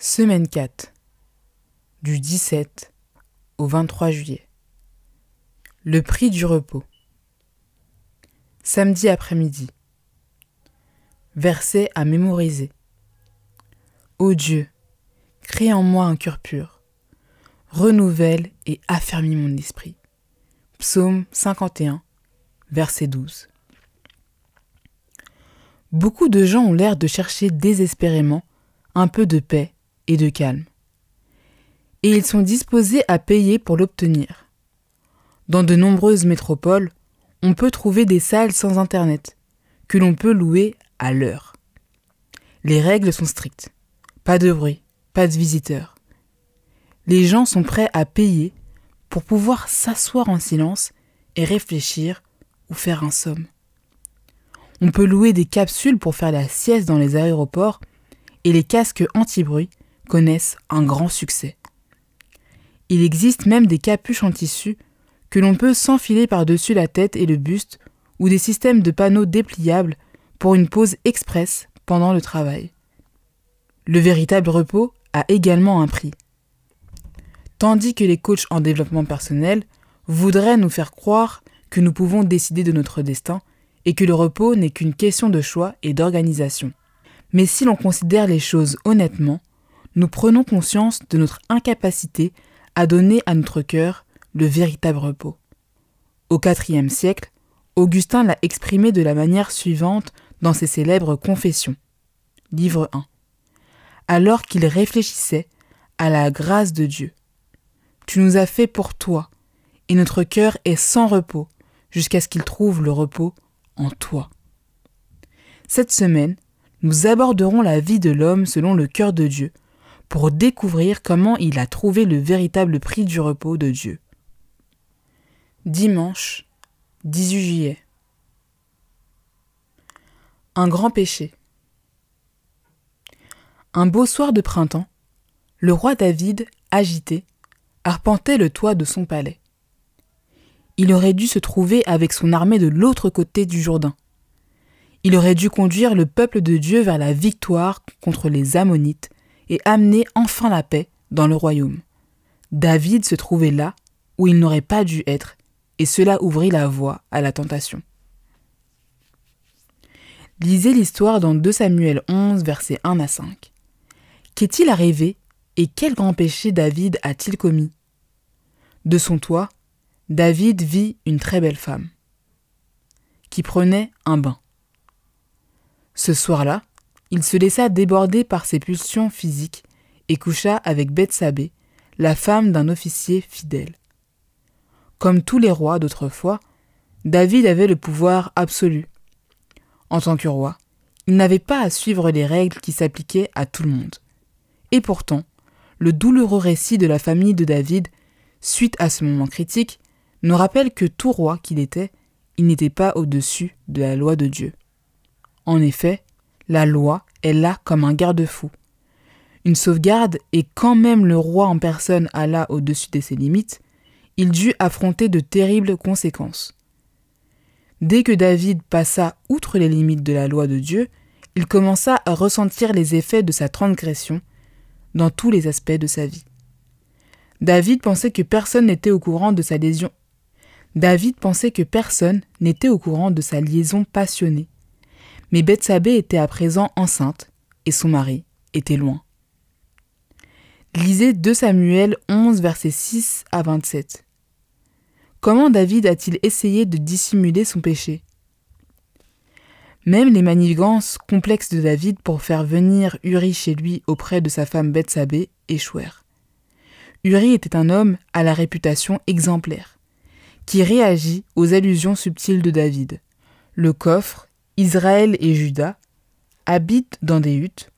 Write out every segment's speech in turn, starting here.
Semaine 4. Du 17 au 23 juillet. Le prix du repos. Samedi après-midi. Verset à mémoriser. Ô Dieu, crée en moi un cœur pur. Renouvelle et affermis mon esprit. Psaume 51, verset 12. Beaucoup de gens ont l'air de chercher désespérément un peu de paix et de calme. Et ils sont disposés à payer pour l'obtenir. Dans de nombreuses métropoles, on peut trouver des salles sans Internet, que l'on peut louer à l'heure. Les règles sont strictes. Pas de bruit, pas de visiteurs. Les gens sont prêts à payer pour pouvoir s'asseoir en silence et réfléchir ou faire un somme. On peut louer des capsules pour faire la sieste dans les aéroports et les casques anti-bruit connaissent un grand succès. Il existe même des capuches en tissu que l'on peut s'enfiler par-dessus la tête et le buste ou des systèmes de panneaux dépliables pour une pause express pendant le travail. Le véritable repos a également un prix. Tandis que les coachs en développement personnel voudraient nous faire croire que nous pouvons décider de notre destin et que le repos n'est qu'une question de choix et d'organisation. Mais si l'on considère les choses honnêtement, nous prenons conscience de notre incapacité à donner à notre cœur le véritable repos. Au IVe siècle, Augustin l'a exprimé de la manière suivante dans ses célèbres Confessions. Livre 1. Alors qu'il réfléchissait à la grâce de Dieu. Tu nous as fait pour toi, et notre cœur est sans repos jusqu'à ce qu'il trouve le repos en toi. Cette semaine, nous aborderons la vie de l'homme selon le cœur de Dieu, pour découvrir comment il a trouvé le véritable prix du repos de Dieu. Dimanche 18 juillet. Un grand péché. Un beau soir de printemps, le roi David, agité, arpentait le toit de son palais. Il aurait dû se trouver avec son armée de l'autre côté du Jourdain. Il aurait dû conduire le peuple de Dieu vers la victoire contre les Ammonites et amener enfin la paix dans le royaume. David se trouvait là où il n'aurait pas dû être, et cela ouvrit la voie à la tentation. Lisez l'histoire dans 2 Samuel 11, versets 1 à 5. Qu'est-il arrivé et quel grand péché David a-t-il commis? De son toit, David vit une très belle femme qui prenait un bain. Ce soir-là, il se laissa déborder par ses pulsions physiques et coucha avec Bethsabée, la femme d'un officier fidèle. Comme tous les rois d'autrefois, David avait le pouvoir absolu. En tant que roi, il n'avait pas à suivre les règles qui s'appliquaient à tout le monde. Et pourtant, le douloureux récit de la famille de David, suite à ce moment critique, nous rappelle que tout roi qu'il était, il n'était pas au-dessus de la loi de Dieu. En effet, la loi est là comme un garde-fou. Une sauvegarde, et quand même le roi en personne alla au-dessus de ses limites, il dut affronter de terribles conséquences. Dès que David passa outre les limites de la loi de Dieu, il commença à ressentir les effets de sa transgression dans tous les aspects de sa vie. David pensait que personne n'était au courant de sa lésion. David pensait que personne n'était au courant de sa liaison passionnée mais Bethsabée était à présent enceinte, et son mari était loin. Lisez 2 Samuel 11, versets 6 à 27. Comment David a-t-il essayé de dissimuler son péché? Même les manigances complexes de David pour faire venir Uri chez lui auprès de sa femme Bethsabée échouèrent. Uri était un homme à la réputation exemplaire, qui réagit aux allusions subtiles de David. Le coffre, Israël et Juda habitent dans des huttes,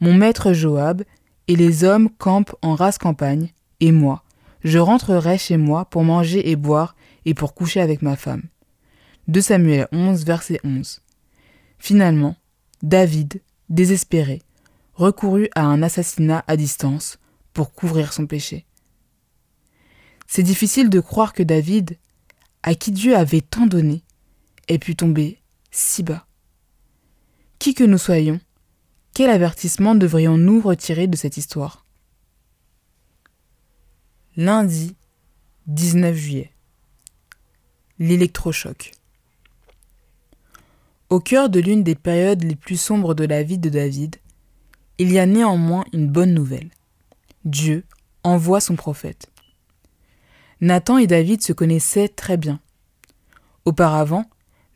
mon maître Joab et les hommes campent en race campagne, et moi, je rentrerai chez moi pour manger et boire et pour coucher avec ma femme. 2 Samuel 11, verset 11. Finalement, David, désespéré, recourut à un assassinat à distance pour couvrir son péché. C'est difficile de croire que David, à qui Dieu avait tant donné, ait pu tomber si bas. Qui que nous soyons, Quel avertissement devrions-nous retirer de cette histoire? Lundi 19 juillet. L'électrochoc. Au cœur de l'une des périodes les plus sombres de la vie de David, il y a néanmoins une bonne nouvelle. Dieu envoie son prophète. Nathan et David se connaissaient très bien. Auparavant,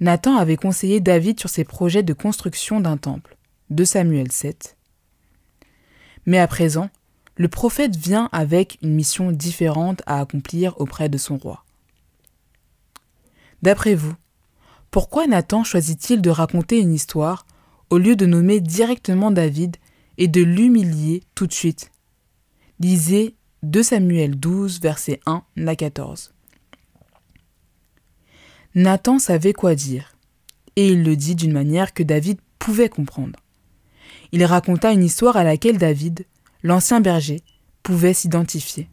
Nathan avait conseillé David sur ses projets de construction d'un temple, de Samuel 7. Mais à présent, le prophète vient avec une mission différente à accomplir auprès de son roi. D'après vous, pourquoi Nathan choisit-il de raconter une histoire au lieu de nommer directement David et de l'humilier tout de suite? Lisez 2 Samuel 12, verset 1 à 14. Nathan savait quoi dire, et il le dit d'une manière que David pouvait comprendre. Il raconta une histoire à laquelle David, l'ancien berger, pouvait s'identifier.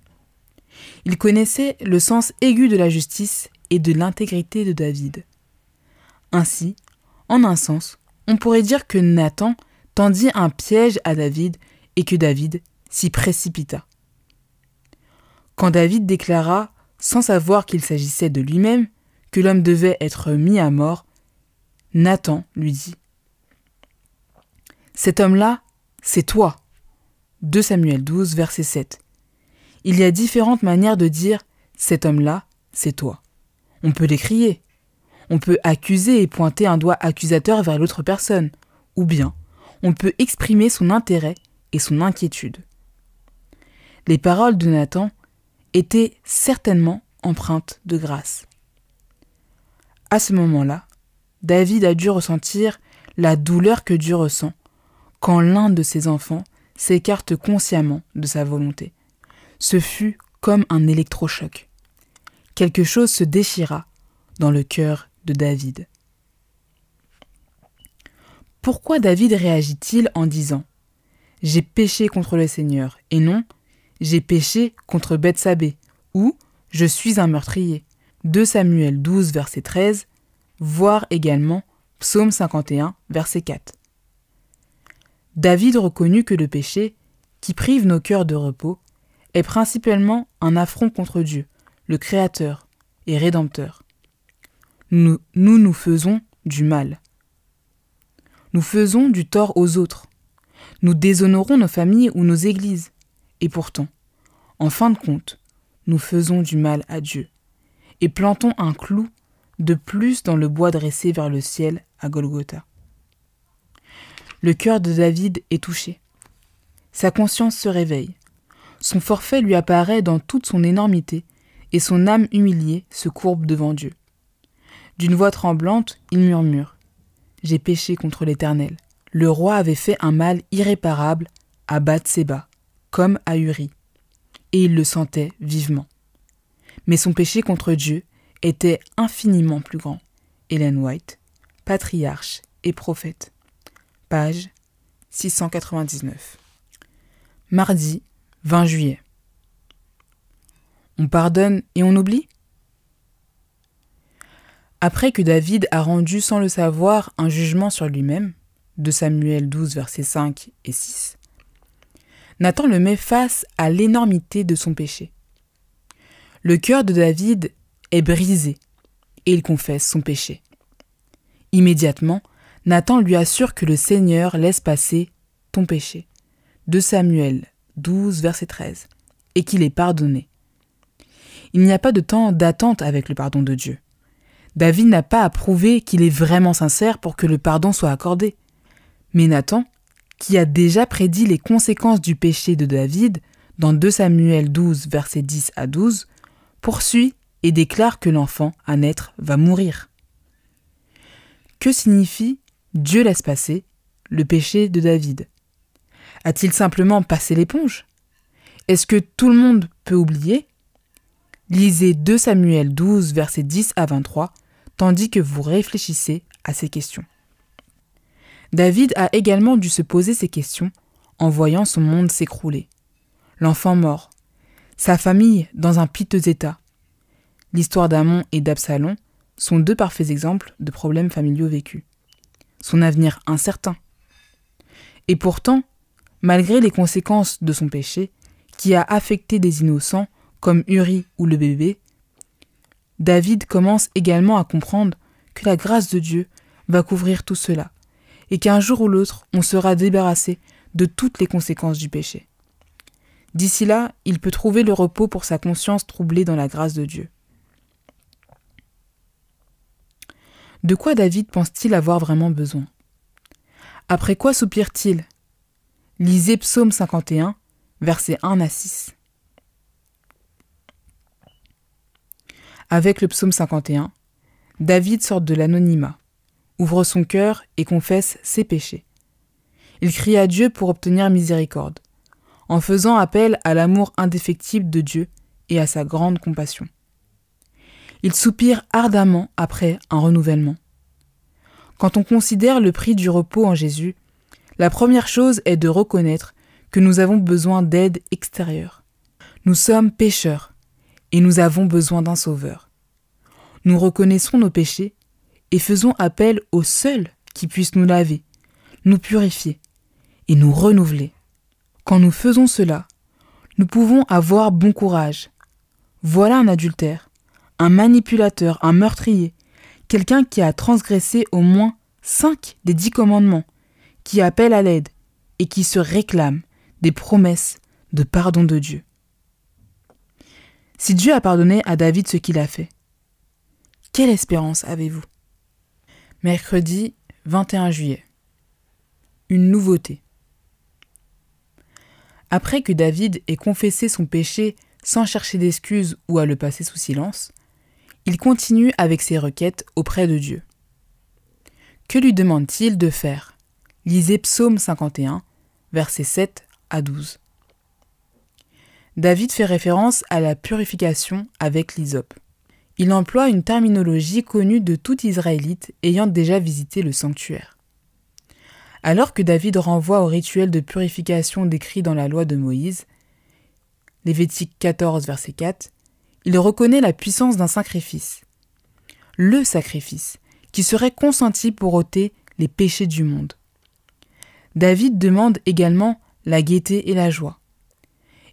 Il connaissait le sens aigu de la justice et de l'intégrité de David. Ainsi, en un sens, on pourrait dire que Nathan tendit un piège à David et que David s'y précipita. Quand David déclara, sans savoir qu'il s'agissait de lui-même, l'homme devait être mis à mort, Nathan lui dit Cet homme-là, c'est toi. 2 Samuel 12, verset 7. Il y a différentes manières de dire Cet homme-là, c'est toi. On peut l'écrier. On peut accuser et pointer un doigt accusateur vers l'autre personne. Ou bien, on peut exprimer son intérêt et son inquiétude. Les paroles de Nathan était certainement empreinte de grâce. À ce moment-là, David a dû ressentir la douleur que Dieu ressent quand l'un de ses enfants s'écarte consciemment de sa volonté. Ce fut comme un électrochoc. Quelque chose se déchira dans le cœur de David. Pourquoi David réagit-il en disant J'ai péché contre le Seigneur et non j'ai péché contre Bethsabée, ou Je suis un meurtrier. 2 Samuel 12, verset 13, voire également Psaume 51, verset 4. David reconnut que le péché, qui prive nos cœurs de repos, est principalement un affront contre Dieu, le Créateur et Rédempteur. Nous, nous nous faisons du mal. Nous faisons du tort aux autres. Nous déshonorons nos familles ou nos églises. Et pourtant, en fin de compte, nous faisons du mal à Dieu et plantons un clou de plus dans le bois dressé vers le ciel à Golgotha. Le cœur de David est touché. Sa conscience se réveille. Son forfait lui apparaît dans toute son énormité, et son âme humiliée se courbe devant Dieu. D'une voix tremblante, il murmure J'ai péché contre l'Éternel. Le roi avait fait un mal irréparable à Bathseba, comme à Uri, et il le sentait vivement. Mais son péché contre Dieu était infiniment plus grand. Hélène White, patriarche et prophète. Page 699. Mardi 20 juillet. On pardonne et on oublie? Après que David a rendu sans le savoir un jugement sur lui-même, de Samuel 12 versets 5 et 6, Nathan le met face à l'énormité de son péché. Le cœur de David est brisé et il confesse son péché. Immédiatement, Nathan lui assure que le Seigneur laisse passer ton péché. De Samuel 12, verset 13, et qu'il est pardonné. Il n'y a pas de temps d'attente avec le pardon de Dieu. David n'a pas à prouver qu'il est vraiment sincère pour que le pardon soit accordé. Mais Nathan qui a déjà prédit les conséquences du péché de David dans 2 Samuel 12, versets 10 à 12, poursuit et déclare que l'enfant à naître va mourir. Que signifie Dieu laisse passer le péché de David A-t-il simplement passé l'éponge? Est-ce que tout le monde peut oublier? Lisez 2 Samuel 12, versets 10 à 23, tandis que vous réfléchissez à ces questions. David a également dû se poser ces questions en voyant son monde s'écrouler. L'enfant mort, sa famille dans un piteux état. L'histoire d'Amon et d'Absalom sont deux parfaits exemples de problèmes familiaux vécus. Son avenir incertain. Et pourtant, malgré les conséquences de son péché, qui a affecté des innocents comme Uri ou le bébé, David commence également à comprendre que la grâce de Dieu va couvrir tout cela, et qu'un jour ou l'autre on sera débarrassé de toutes les conséquences du péché. D'ici là, il peut trouver le repos pour sa conscience troublée dans la grâce de Dieu. De quoi David pense-t-il avoir vraiment besoin? Après quoi soupire-t-il? Lisez Psaume 51, versets 1 à 6. Avec le psaume 51, David sort de l'anonymat, ouvre son cœur et confesse ses péchés. Il crie à Dieu pour obtenir miséricorde, en faisant appel à l'amour indéfectible de Dieu et à sa grande compassion. Il soupire ardemment après un renouvellement. Quand on considère le prix du repos en Jésus, la première chose est de reconnaître que nous avons besoin d'aide extérieure. Nous sommes pécheurs et nous avons besoin d'un sauveur. Nous reconnaissons nos péchés et faisons appel au seul qui puisse nous laver, nous purifier et nous renouveler. Quand nous faisons cela, nous pouvons avoir bon courage. Voilà un adultère, un manipulateur, un meurtrier, quelqu'un qui a transgressé au moins cinq des dix commandements, qui appelle à l'aide et qui se réclame des promesses de pardon de Dieu. Si Dieu a pardonné à David ce qu'il a fait, quelle espérance avez-vous? Mercredi 21 juillet. Une nouveauté. Après que David ait confessé son péché sans chercher d'excuses ou à le passer sous silence, il continue avec ses requêtes auprès de Dieu. Que lui demande-t-il de faire? Lisez Psaume 51, versets 7 à 12. David fait référence à la purification avec l'hysope. Il emploie une terminologie connue de tout Israélite ayant déjà visité le sanctuaire. Alors que David renvoie au rituel de purification décrit dans la loi de Moïse, Lévitique 14, verset 4, il reconnaît la puissance d'un sacrifice. Le sacrifice, qui serait consenti pour ôter les péchés du monde. David demande également la gaieté et la joie.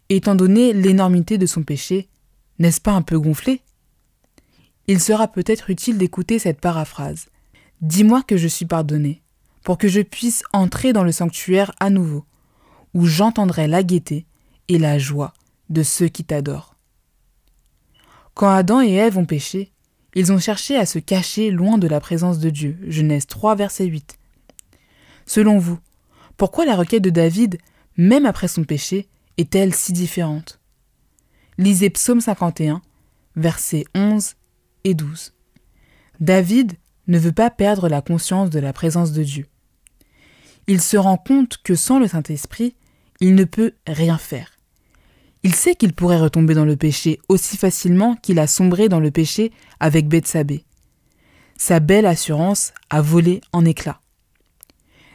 Étant donné l'énormité de son péché, n'est-ce pas un peu gonflé? Il sera peut-être utile d'écouter cette paraphrase. Dis-moi que je suis pardonné, pour que je puisse entrer dans le sanctuaire à nouveau, où j'entendrai la gaieté et la joie de ceux qui t'adorent. Quand Adam et Ève ont péché, ils ont cherché à se cacher loin de la présence de Dieu. Genèse 3, verset 8. Selon vous, pourquoi la requête de David, même après son péché, est-elle si différente? Lisez Psaume 51, versets 11 et 12. David ne veut pas perdre la conscience de la présence de Dieu. Il se rend compte que sans le Saint-Esprit, il ne peut rien faire. Il sait qu'il pourrait retomber dans le péché aussi facilement qu'il a sombré dans le péché avec Bethsabée. Sa belle assurance a volé en éclats.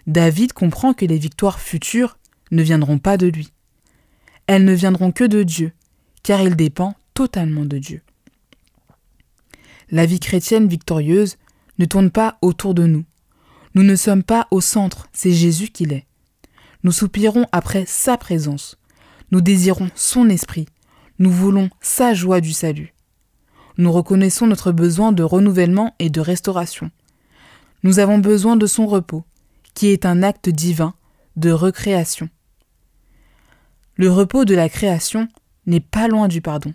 David comprend que les victoires futures ne viendront pas de lui. Elles ne viendront que de Dieu, car il dépend totalement de Dieu. La vie chrétienne victorieuse ne tourne pas autour de nous. Nous ne sommes pas au centre, c'est Jésus qui l'est. Nous soupirons après sa présence, nous désirons son esprit. Nous voulons sa joie du salut. Nous reconnaissons notre besoin de renouvellement et de restauration. Nous avons besoin de son repos, qui est un acte divin de recréation. Le repos de la création n'est pas loin du pardon.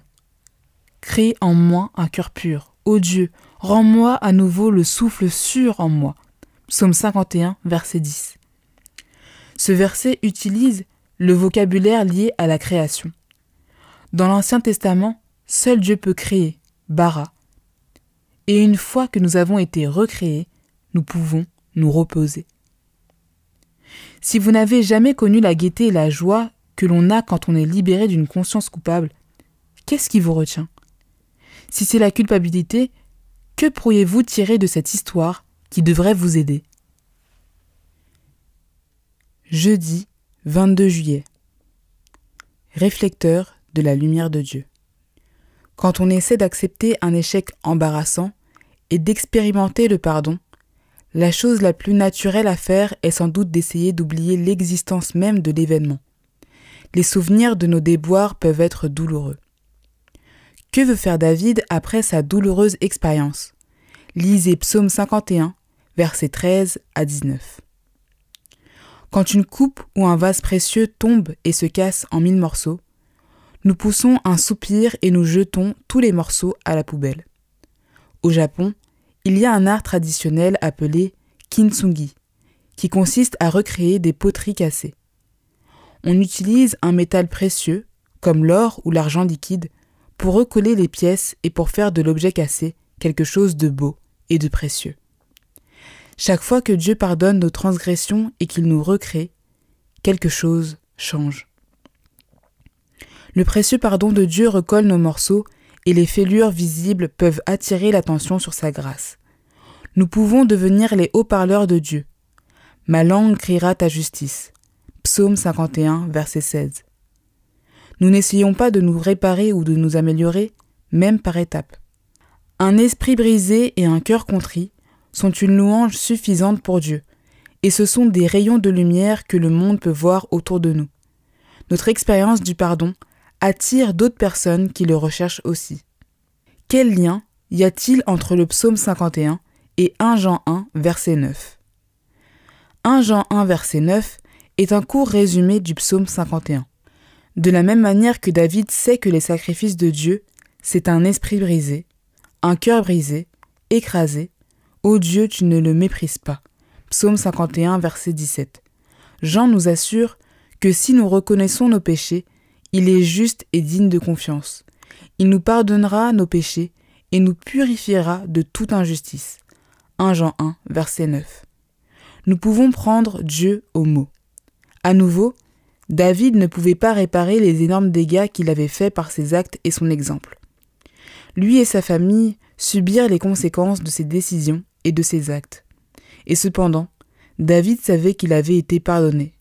Crée en moi un cœur pur. Ô Dieu, rends-moi à nouveau le souffle sûr en moi. Psaume 51, verset 10. Ce verset utilise le vocabulaire lié à la création. Dans l'Ancien Testament, seul Dieu peut créer, bara. Et une fois que nous avons été recréés, nous pouvons nous reposer. Si vous n'avez jamais connu la gaieté et la joie que l'on a quand on est libéré d'une conscience coupable, qu'est-ce qui vous retient? Si c'est la culpabilité, que pourriez-vous tirer de cette histoire qui devrait vous aider Jeudi 22 juillet. Réflecteur de la lumière de Dieu. Quand on essaie d'accepter un échec embarrassant et d'expérimenter le pardon, la chose la plus naturelle à faire est sans doute d'essayer d'oublier l'existence même de l'événement. Les souvenirs de nos déboires peuvent être douloureux. Que veut faire David après sa douloureuse expérience? Lisez Psaume 51, versets 13 à 19. Quand une coupe ou un vase précieux tombe et se casse en mille morceaux, nous poussons un soupir et nous jetons tous les morceaux à la poubelle. Au Japon, il y a un art traditionnel appelé kintsugi, qui consiste à recréer des poteries cassées. On utilise un métal précieux, comme l'or ou l'argent liquide, pour recoller les pièces et pour faire de l'objet cassé quelque chose de beau et de précieux. Chaque fois que Dieu pardonne nos transgressions et qu'il nous recrée, quelque chose change. Le précieux pardon de Dieu recolle nos morceaux et les fêlures visibles peuvent attirer l'attention sur sa grâce. Nous pouvons devenir les haut-parleurs de Dieu. Ma langue criera ta justice. Psaume 51, verset 16. Nous n'essayons pas de nous réparer ou de nous améliorer, même par étapes. Un esprit brisé et un cœur contrit sont une louange suffisante pour Dieu, et ce sont des rayons de lumière que le monde peut voir autour de nous. Notre expérience du pardon attire d'autres personnes qui le recherchent aussi. Quel lien y a-t-il entre le psaume 51 et 1 Jean 1, verset 9 1 Jean 1, verset 9 est un court résumé du psaume 51. De la même manière que David sait que les sacrifices de Dieu, c'est un esprit brisé, un cœur brisé, écrasé, ô Dieu, tu ne le méprises pas. Psaume 51, verset 17. Jean nous assure que si nous reconnaissons nos péchés, il est juste et digne de confiance. Il nous pardonnera nos péchés et nous purifiera de toute injustice. 1 Jean 1, verset 9. Nous pouvons prendre Dieu au mot. À nouveau, David ne pouvait pas réparer les énormes dégâts qu'il avait faits par ses actes et son exemple. Lui et sa famille subirent les conséquences de ses décisions et de ses actes. Et cependant, David savait qu'il avait été pardonné.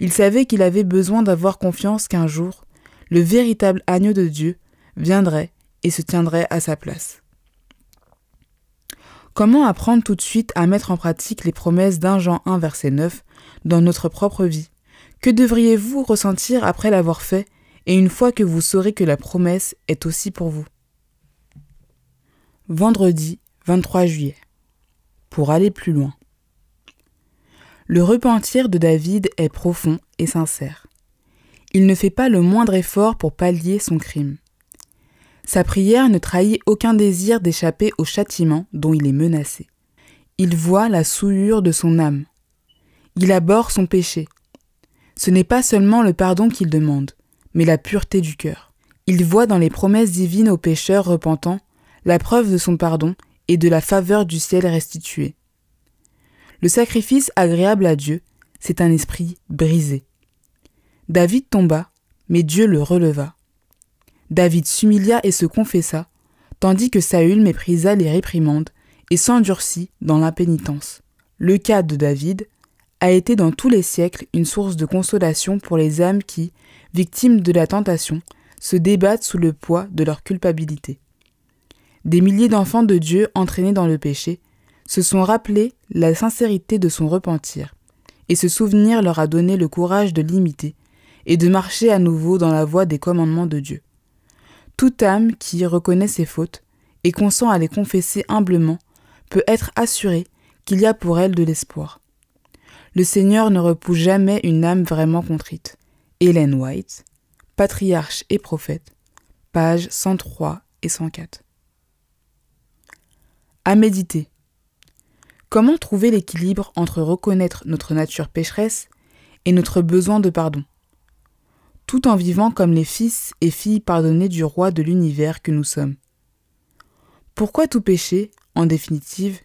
Il savait qu'il avait besoin d'avoir confiance qu'un jour, le véritable agneau de Dieu viendrait et se tiendrait à sa place. Comment apprendre tout de suite à mettre en pratique les promesses d'un Jean 1 verset 9 dans notre propre vie? Que devriez-vous ressentir après l'avoir fait et une fois que vous saurez que la promesse est aussi pour vous? Vendredi 23 juillet. Pour aller plus loin. Le repentir de David est profond et sincère. Il ne fait pas le moindre effort pour pallier son crime. Sa prière ne trahit aucun désir d'échapper au châtiment dont il est menacé. Il voit la souillure de son âme. Il aborde son péché. Ce n'est pas seulement le pardon qu'il demande, mais la pureté du cœur. Il voit dans les promesses divines aux pécheurs repentants la preuve de son pardon et de la faveur du ciel restituée. Le sacrifice agréable à Dieu, c'est un esprit brisé. David tomba, mais Dieu le releva. David s'humilia et se confessa, tandis que Saül méprisa les réprimandes et s'endurcit dans l'impénitence. Le cas de David a été dans tous les siècles une source de consolation pour les âmes qui, victimes de la tentation, se débattent sous le poids de leur culpabilité. Des milliers d'enfants de Dieu entraînés dans le péché se sont rappelés la sincérité de son repentir, et ce souvenir leur a donné le courage de l'imiter et de marcher à nouveau dans la voie des commandements de Dieu. Toute âme qui reconnaît ses fautes et consent à les confesser humblement peut être assurée qu'il y a pour elle de l'espoir. Le Seigneur ne repousse jamais une âme vraiment contrite. Hélène White, Patriarche et prophète, pages 103 et 104. À méditer. Comment trouver l'équilibre entre reconnaître notre nature pécheresse et notre besoin de pardon, tout en vivant comme les fils et filles pardonnés du roi de l'univers que nous sommes. Pourquoi tout péché, en définitive,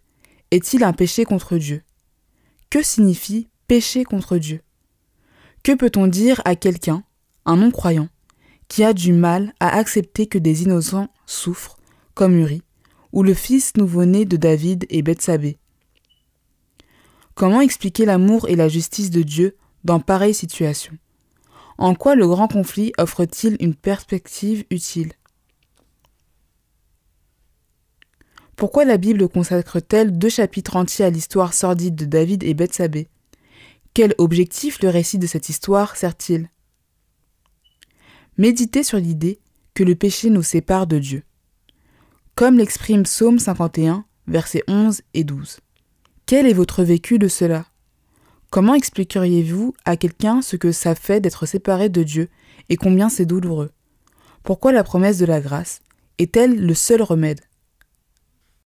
est-il un péché contre Dieu? Que signifie péché contre Dieu? Que peut-on dire à quelqu'un, un non-croyant, qui a du mal à accepter que des innocents souffrent, comme Uri, ou le fils nouveau-né de David et Bethsabée. Comment expliquer l'amour et la justice de Dieu dans pareille situation? En quoi le grand conflit offre-t-il une perspective utile? Pourquoi la Bible consacre-t-elle deux chapitres entiers à l'histoire sordide de David et Bethsabée? Quel objectif le récit de cette histoire sert-il? Méditez sur l'idée que le péché nous sépare de Dieu. Comme l'exprime Psaume 51, versets 11 et 12. Quel est votre vécu de cela? Comment expliqueriez-vous à quelqu'un ce que ça fait d'être séparé de Dieu et combien c'est douloureux? Pourquoi la promesse de la grâce est-elle le seul remède?